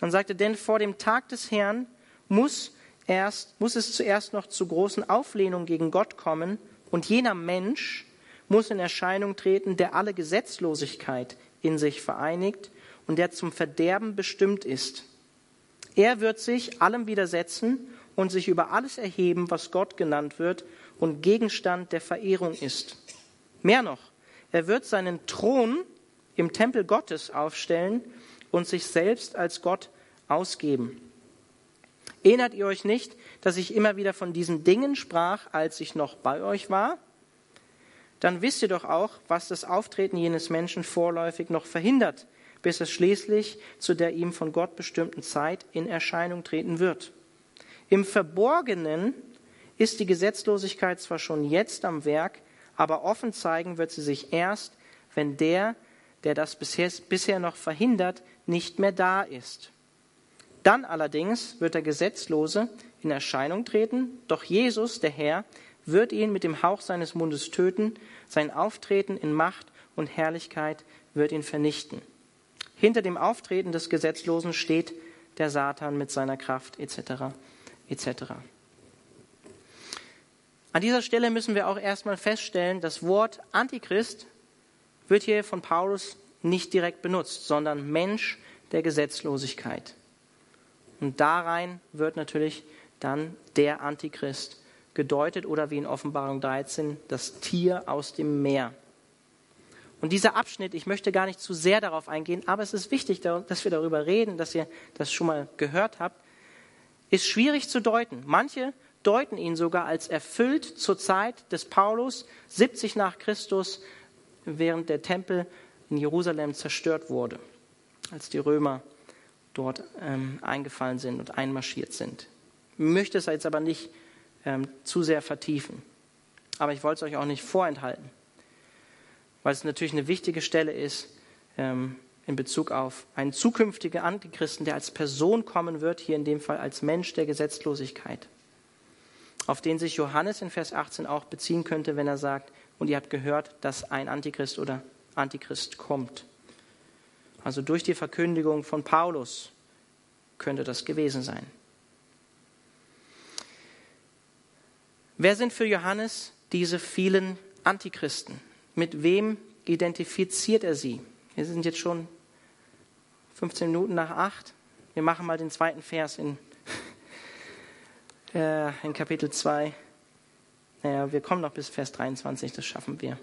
Dann sagt er, denn vor dem Tag des Herrn muss, erst, muss es zuerst noch zu großen Auflehnungen gegen Gott kommen und jener Mensch, muss in Erscheinung treten, der alle Gesetzlosigkeit in sich vereinigt und der zum Verderben bestimmt ist. Er wird sich allem widersetzen und sich über alles erheben, was Gott genannt wird und Gegenstand der Verehrung ist. Mehr noch, er wird seinen Thron im Tempel Gottes aufstellen und sich selbst als Gott ausgeben. Erinnert ihr euch nicht, dass ich immer wieder von diesen Dingen sprach, als ich noch bei euch war? dann wisst ihr doch auch, was das Auftreten jenes Menschen vorläufig noch verhindert, bis es schließlich zu der ihm von Gott bestimmten Zeit in Erscheinung treten wird. Im Verborgenen ist die Gesetzlosigkeit zwar schon jetzt am Werk, aber offen zeigen wird sie sich erst, wenn der, der das bisher, bisher noch verhindert, nicht mehr da ist. Dann allerdings wird der Gesetzlose in Erscheinung treten, doch Jesus, der Herr, wird ihn mit dem Hauch seines Mundes töten, sein Auftreten in Macht und Herrlichkeit wird ihn vernichten. Hinter dem Auftreten des Gesetzlosen steht der Satan mit seiner Kraft etc. etc. An dieser Stelle müssen wir auch erstmal feststellen, das Wort Antichrist wird hier von Paulus nicht direkt benutzt, sondern Mensch der Gesetzlosigkeit. Und darein wird natürlich dann der Antichrist gedeutet oder wie in Offenbarung 13 das Tier aus dem Meer. Und dieser Abschnitt, ich möchte gar nicht zu sehr darauf eingehen, aber es ist wichtig, dass wir darüber reden, dass ihr das schon mal gehört habt, ist schwierig zu deuten. Manche deuten ihn sogar als erfüllt zur Zeit des Paulus, 70 nach Christus, während der Tempel in Jerusalem zerstört wurde, als die Römer dort ähm, eingefallen sind und einmarschiert sind. Ich möchte es jetzt aber nicht ähm, zu sehr vertiefen. Aber ich wollte es euch auch nicht vorenthalten, weil es natürlich eine wichtige Stelle ist ähm, in Bezug auf einen zukünftigen Antichristen, der als Person kommen wird, hier in dem Fall als Mensch der Gesetzlosigkeit, auf den sich Johannes in Vers 18 auch beziehen könnte, wenn er sagt, und ihr habt gehört, dass ein Antichrist oder Antichrist kommt. Also durch die Verkündigung von Paulus könnte das gewesen sein. Wer sind für Johannes diese vielen Antichristen? Mit wem identifiziert er sie? Wir sind jetzt schon 15 Minuten nach 8. Wir machen mal den zweiten Vers in, äh, in Kapitel 2. Naja, wir kommen noch bis Vers 23, das schaffen wir.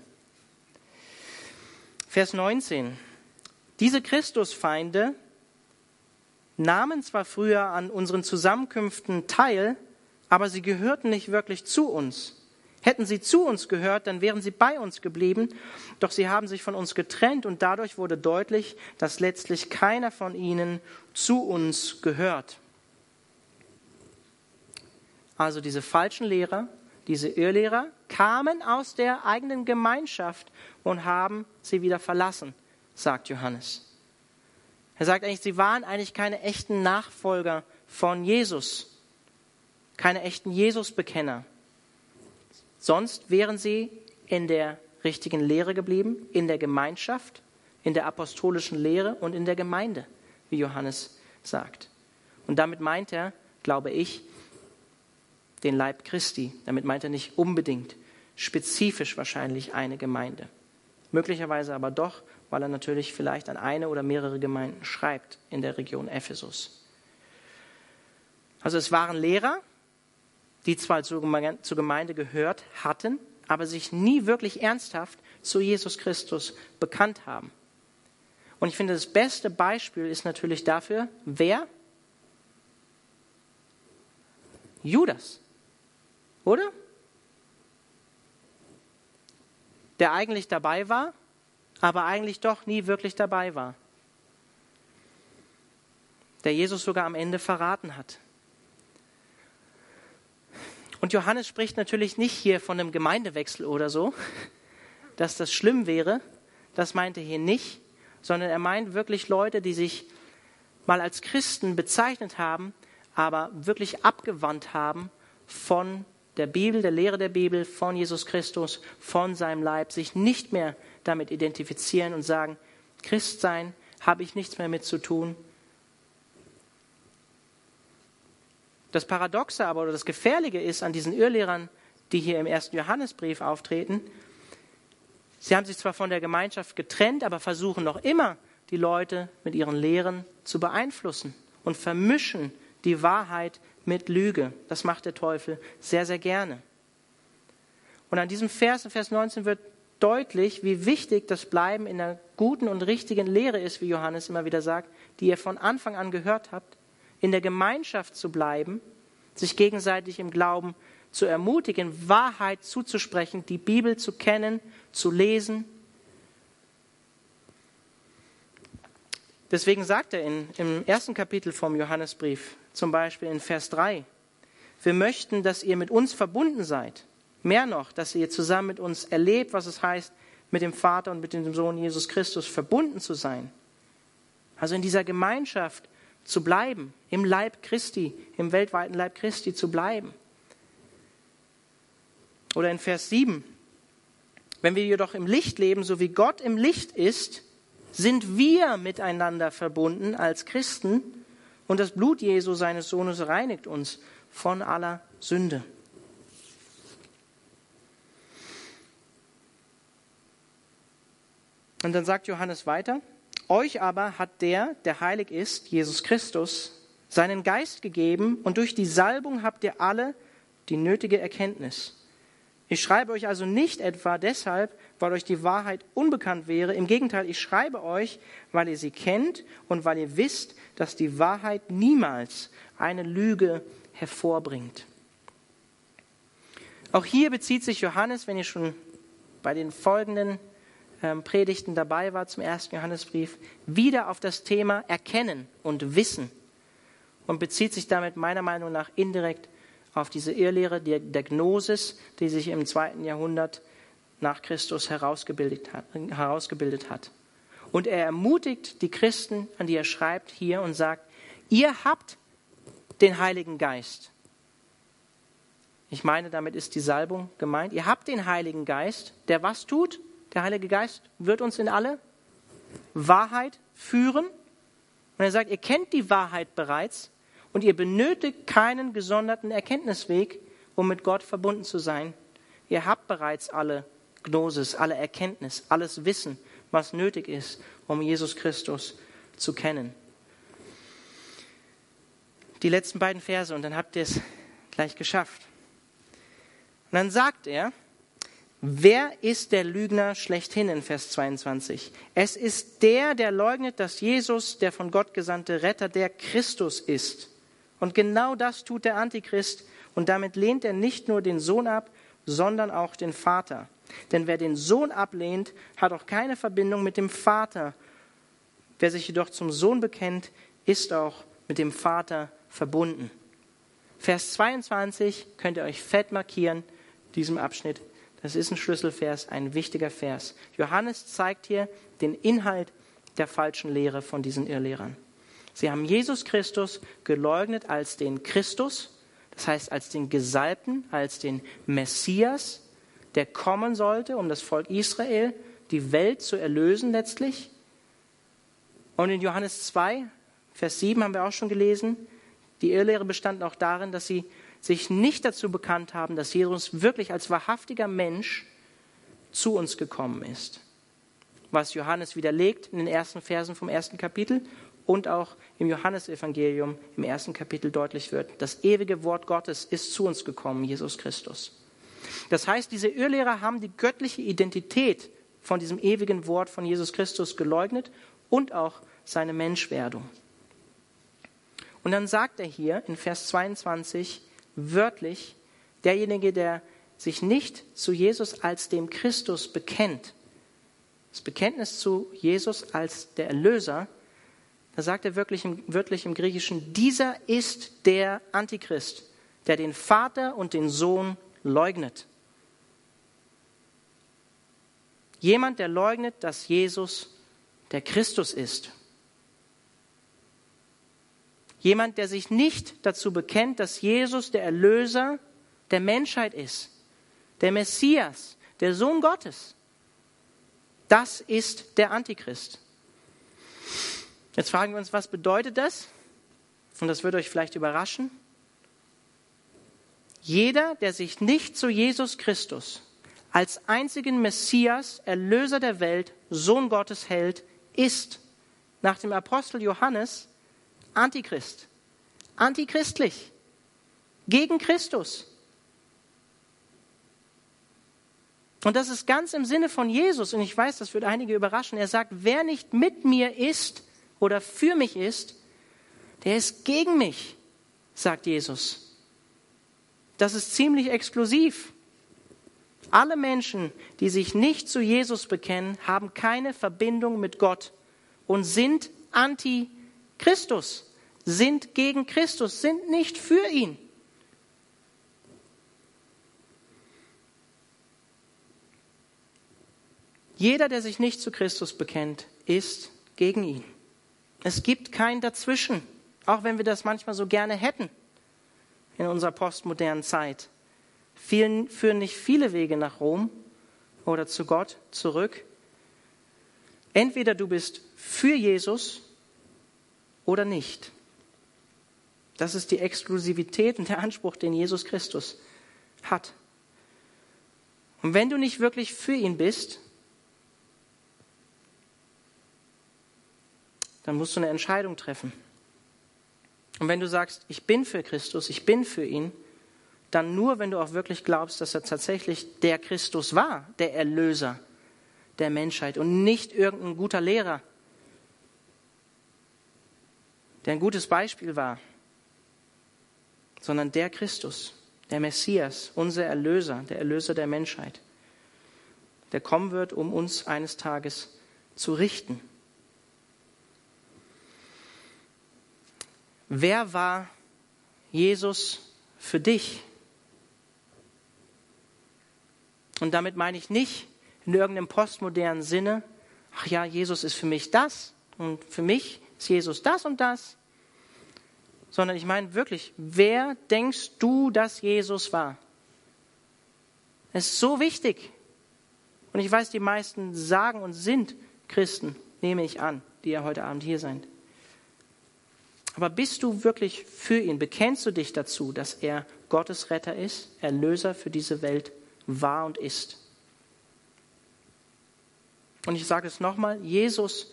Vers 19. Diese Christusfeinde nahmen zwar früher an unseren Zusammenkünften teil, aber sie gehörten nicht wirklich zu uns. Hätten sie zu uns gehört, dann wären sie bei uns geblieben, doch sie haben sich von uns getrennt und dadurch wurde deutlich, dass letztlich keiner von ihnen zu uns gehört. Also diese falschen Lehrer, diese Irrlehrer kamen aus der eigenen Gemeinschaft und haben sie wieder verlassen, sagt Johannes. Er sagt eigentlich, sie waren eigentlich keine echten Nachfolger von Jesus, keine echten Jesus-Bekenner. Sonst wären sie in der richtigen Lehre geblieben, in der Gemeinschaft, in der apostolischen Lehre und in der Gemeinde, wie Johannes sagt. Und damit meint er, glaube ich, den Leib Christi. Damit meint er nicht unbedingt, spezifisch wahrscheinlich eine Gemeinde. Möglicherweise aber doch, weil er natürlich vielleicht an eine oder mehrere Gemeinden schreibt in der Region Ephesus. Also es waren Lehrer, die zwar zur Gemeinde gehört hatten, aber sich nie wirklich ernsthaft zu Jesus Christus bekannt haben. Und ich finde, das beste Beispiel ist natürlich dafür, wer? Judas. Oder? Der eigentlich dabei war, aber eigentlich doch nie wirklich dabei war. Der Jesus sogar am Ende verraten hat. Und Johannes spricht natürlich nicht hier von einem Gemeindewechsel oder so, dass das schlimm wäre. Das meint er hier nicht, sondern er meint wirklich Leute, die sich mal als Christen bezeichnet haben, aber wirklich abgewandt haben von der Bibel, der Lehre der Bibel, von Jesus Christus, von seinem Leib, sich nicht mehr damit identifizieren und sagen, Christ sein habe ich nichts mehr mit zu tun, Das Paradoxe aber oder das Gefährliche ist an diesen Irrlehrern, die hier im ersten Johannesbrief auftreten, sie haben sich zwar von der Gemeinschaft getrennt, aber versuchen noch immer, die Leute mit ihren Lehren zu beeinflussen und vermischen die Wahrheit mit Lüge. Das macht der Teufel sehr, sehr gerne. Und an diesem Vers, in Vers 19, wird deutlich, wie wichtig das Bleiben in der guten und richtigen Lehre ist, wie Johannes immer wieder sagt, die ihr von Anfang an gehört habt in der Gemeinschaft zu bleiben, sich gegenseitig im Glauben zu ermutigen, Wahrheit zuzusprechen, die Bibel zu kennen, zu lesen. Deswegen sagt er in, im ersten Kapitel vom Johannesbrief, zum Beispiel in Vers 3, wir möchten, dass ihr mit uns verbunden seid. Mehr noch, dass ihr zusammen mit uns erlebt, was es heißt, mit dem Vater und mit dem Sohn Jesus Christus verbunden zu sein. Also in dieser Gemeinschaft zu bleiben, im Leib Christi, im weltweiten Leib Christi zu bleiben. Oder in Vers 7, wenn wir jedoch im Licht leben, so wie Gott im Licht ist, sind wir miteinander verbunden als Christen und das Blut Jesu, seines Sohnes, reinigt uns von aller Sünde. Und dann sagt Johannes weiter, euch aber hat der, der heilig ist, Jesus Christus, seinen Geist gegeben und durch die Salbung habt ihr alle die nötige Erkenntnis. Ich schreibe euch also nicht etwa deshalb, weil euch die Wahrheit unbekannt wäre. Im Gegenteil, ich schreibe euch, weil ihr sie kennt und weil ihr wisst, dass die Wahrheit niemals eine Lüge hervorbringt. Auch hier bezieht sich Johannes, wenn ihr schon bei den folgenden ähm, Predigten dabei war zum ersten Johannesbrief, wieder auf das Thema Erkennen und Wissen und bezieht sich damit meiner Meinung nach indirekt auf diese Irrlehre der, der Gnosis, die sich im zweiten Jahrhundert nach Christus herausgebildet hat, herausgebildet hat. Und er ermutigt die Christen, an die er schreibt hier und sagt, ihr habt den Heiligen Geist. Ich meine, damit ist die Salbung gemeint. Ihr habt den Heiligen Geist, der was tut? Der Heilige Geist wird uns in alle Wahrheit führen. Und er sagt, ihr kennt die Wahrheit bereits und ihr benötigt keinen gesonderten Erkenntnisweg, um mit Gott verbunden zu sein. Ihr habt bereits alle Gnosis, alle Erkenntnis, alles Wissen, was nötig ist, um Jesus Christus zu kennen. Die letzten beiden Verse und dann habt ihr es gleich geschafft. Und dann sagt er, Wer ist der Lügner schlechthin in Vers 22? Es ist der, der leugnet, dass Jesus, der von Gott gesandte Retter, der Christus ist. Und genau das tut der Antichrist. Und damit lehnt er nicht nur den Sohn ab, sondern auch den Vater. Denn wer den Sohn ablehnt, hat auch keine Verbindung mit dem Vater. Wer sich jedoch zum Sohn bekennt, ist auch mit dem Vater verbunden. Vers 22 könnt ihr euch fett markieren, diesem Abschnitt das ist ein Schlüsselvers, ein wichtiger Vers. Johannes zeigt hier den Inhalt der falschen Lehre von diesen Irrlehrern. Sie haben Jesus Christus geleugnet als den Christus, das heißt als den Gesalbten, als den Messias, der kommen sollte, um das Volk Israel, die Welt zu erlösen letztlich. Und in Johannes 2, Vers 7 haben wir auch schon gelesen, die Irrlehre bestand auch darin, dass sie sich nicht dazu bekannt haben, dass Jesus wirklich als wahrhaftiger Mensch zu uns gekommen ist. Was Johannes widerlegt in den ersten Versen vom ersten Kapitel und auch im Johannesevangelium im ersten Kapitel deutlich wird. Das ewige Wort Gottes ist zu uns gekommen, Jesus Christus. Das heißt, diese Irrlehrer haben die göttliche Identität von diesem ewigen Wort von Jesus Christus geleugnet und auch seine Menschwerdung. Und dann sagt er hier in Vers 22 wörtlich, derjenige, der sich nicht zu Jesus als dem Christus bekennt, das Bekenntnis zu Jesus als der Erlöser, da sagt er wirklich im, wörtlich im Griechischen, dieser ist der Antichrist, der den Vater und den Sohn leugnet. Jemand, der leugnet, dass Jesus der Christus ist. Jemand, der sich nicht dazu bekennt, dass Jesus der Erlöser der Menschheit ist, der Messias, der Sohn Gottes. Das ist der Antichrist. Jetzt fragen wir uns, was bedeutet das? Und das wird euch vielleicht überraschen. Jeder, der sich nicht zu Jesus Christus als einzigen Messias, Erlöser der Welt, Sohn Gottes hält, ist nach dem Apostel Johannes Antichrist. Antichristlich. Gegen Christus. Und das ist ganz im Sinne von Jesus. Und ich weiß, das wird einige überraschen. Er sagt, wer nicht mit mir ist oder für mich ist, der ist gegen mich, sagt Jesus. Das ist ziemlich exklusiv. Alle Menschen, die sich nicht zu Jesus bekennen, haben keine Verbindung mit Gott und sind anti-Christus, sind gegen Christus, sind nicht für ihn. Jeder, der sich nicht zu Christus bekennt, ist gegen ihn. Es gibt kein Dazwischen, auch wenn wir das manchmal so gerne hätten in unserer postmodernen Zeit. Vielen, führen nicht viele Wege nach Rom oder zu Gott zurück. Entweder du bist für Jesus oder nicht. Das ist die Exklusivität und der Anspruch, den Jesus Christus hat. Und wenn du nicht wirklich für ihn bist, dann musst du eine Entscheidung treffen. Und wenn du sagst, ich bin für Christus, ich bin für ihn, dann nur, wenn du auch wirklich glaubst, dass er tatsächlich der Christus war, der Erlöser der Menschheit und nicht irgendein guter Lehrer, der ein gutes Beispiel war, sondern der Christus, der Messias, unser Erlöser, der Erlöser der Menschheit, der kommen wird, um uns eines Tages zu richten. Wer war Jesus für dich? Und damit meine ich nicht in irgendeinem postmodernen Sinne, ach ja, Jesus ist für mich das und für mich ist Jesus das und das, sondern ich meine wirklich, wer denkst du, dass Jesus war? Es ist so wichtig. Und ich weiß, die meisten sagen und sind Christen, nehme ich an, die ja heute Abend hier sind. Aber bist du wirklich für ihn? Bekennst du dich dazu, dass er Gottes Retter ist, Erlöser für diese Welt war und ist? Und ich sage es nochmal, Jesus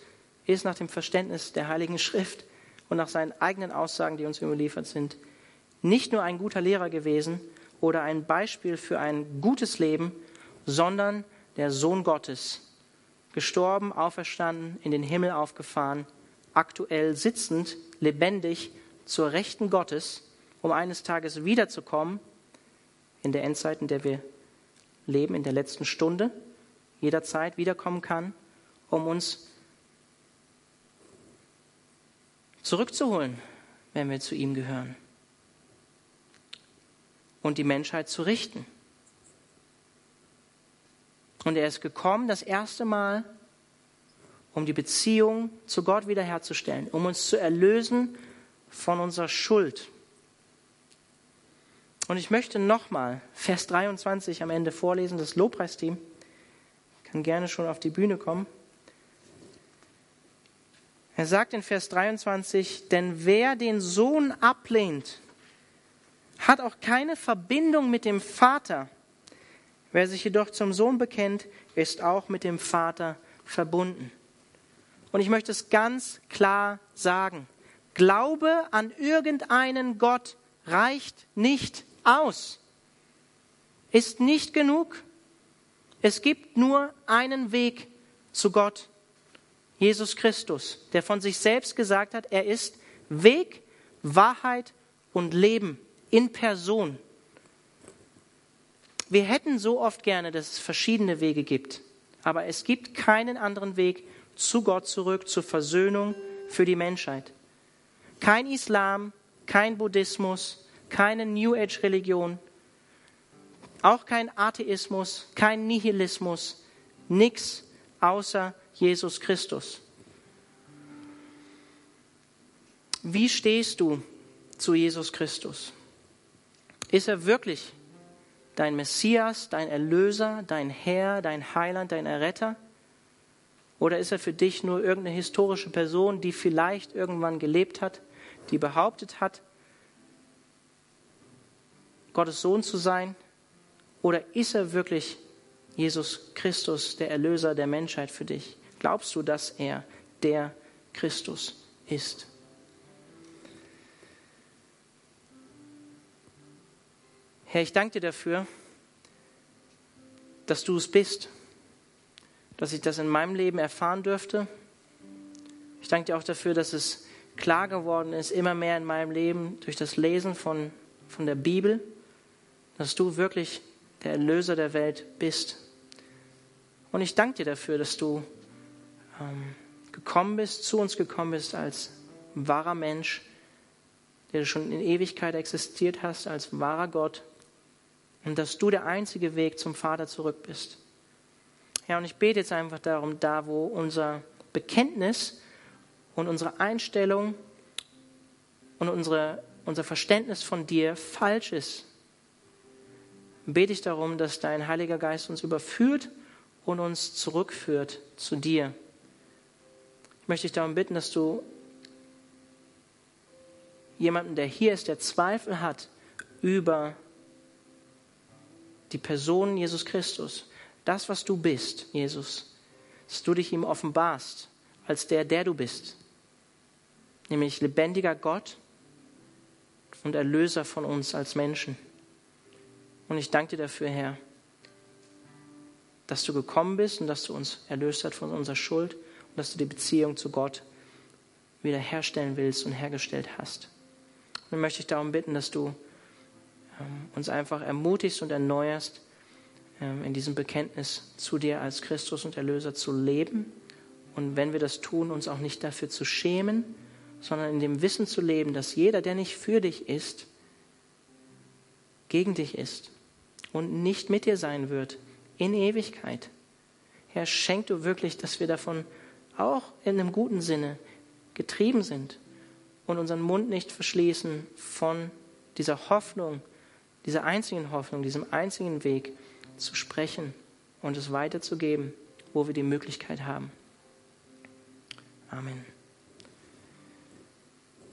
ist nach dem Verständnis der Heiligen Schrift und nach seinen eigenen Aussagen, die uns überliefert sind, nicht nur ein guter Lehrer gewesen oder ein Beispiel für ein gutes Leben, sondern der Sohn Gottes, gestorben, auferstanden, in den Himmel aufgefahren, aktuell sitzend, lebendig zur Rechten Gottes, um eines Tages wiederzukommen, in der Endzeit, in der wir leben, in der letzten Stunde, jederzeit wiederkommen kann, um uns zurückzuholen, wenn wir zu ihm gehören. Und die Menschheit zu richten. Und er ist gekommen das erste Mal, um die Beziehung zu Gott wiederherzustellen, um uns zu erlösen von unserer Schuld. Und ich möchte nochmal Vers 23 am Ende vorlesen, das Lobpreisteam kann gerne schon auf die Bühne kommen. Er sagt in Vers 23, denn wer den Sohn ablehnt, hat auch keine Verbindung mit dem Vater. Wer sich jedoch zum Sohn bekennt, ist auch mit dem Vater verbunden. Und ich möchte es ganz klar sagen. Glaube an irgendeinen Gott reicht nicht aus. Ist nicht genug. Es gibt nur einen Weg zu Gott. Jesus Christus, der von sich selbst gesagt hat, er ist Weg, Wahrheit und Leben in Person. Wir hätten so oft gerne, dass es verschiedene Wege gibt, aber es gibt keinen anderen Weg zu Gott zurück, zur Versöhnung für die Menschheit. Kein Islam, kein Buddhismus, keine New Age-Religion, auch kein Atheismus, kein Nihilismus, nichts außer Jesus Christus. Wie stehst du zu Jesus Christus? Ist er wirklich dein Messias, dein Erlöser, dein Herr, dein Heiland, dein Erretter? Oder ist er für dich nur irgendeine historische Person, die vielleicht irgendwann gelebt hat, die behauptet hat, Gottes Sohn zu sein? Oder ist er wirklich Jesus Christus, der Erlöser der Menschheit für dich? Glaubst du, dass er der Christus ist? Herr, ich danke dir dafür, dass du es bist, dass ich das in meinem Leben erfahren dürfte. Ich danke dir auch dafür, dass es klar geworden ist, immer mehr in meinem Leben durch das Lesen von, von der Bibel, dass du wirklich der Erlöser der Welt bist. Und ich danke dir dafür, dass du gekommen bist, zu uns gekommen bist als wahrer Mensch, der schon in Ewigkeit existiert hast, als wahrer Gott. Und dass du der einzige Weg zum Vater zurück bist. Ja, und ich bete jetzt einfach darum, da wo unser Bekenntnis und unsere Einstellung und unsere, unser Verständnis von dir falsch ist, bete ich darum, dass dein Heiliger Geist uns überführt und uns zurückführt zu dir. Ich möchte dich darum bitten, dass du jemanden, der hier ist, der Zweifel hat über die Person Jesus Christus, das, was du bist, Jesus, dass du dich ihm offenbarst als der, der du bist, nämlich lebendiger Gott und Erlöser von uns als Menschen. Und ich danke dir dafür, Herr, dass du gekommen bist und dass du uns erlöst hast von unserer Schuld dass du die Beziehung zu Gott wiederherstellen willst und hergestellt hast. Und dann möchte ich darum bitten, dass du ähm, uns einfach ermutigst und erneuerst, ähm, in diesem Bekenntnis zu dir als Christus und Erlöser zu leben. Und wenn wir das tun, uns auch nicht dafür zu schämen, sondern in dem Wissen zu leben, dass jeder, der nicht für dich ist, gegen dich ist und nicht mit dir sein wird in Ewigkeit. Herr, schenk du wirklich, dass wir davon auch in einem guten Sinne getrieben sind und unseren Mund nicht verschließen von dieser Hoffnung, dieser einzigen Hoffnung, diesem einzigen Weg, zu sprechen und es weiterzugeben, wo wir die Möglichkeit haben. Amen.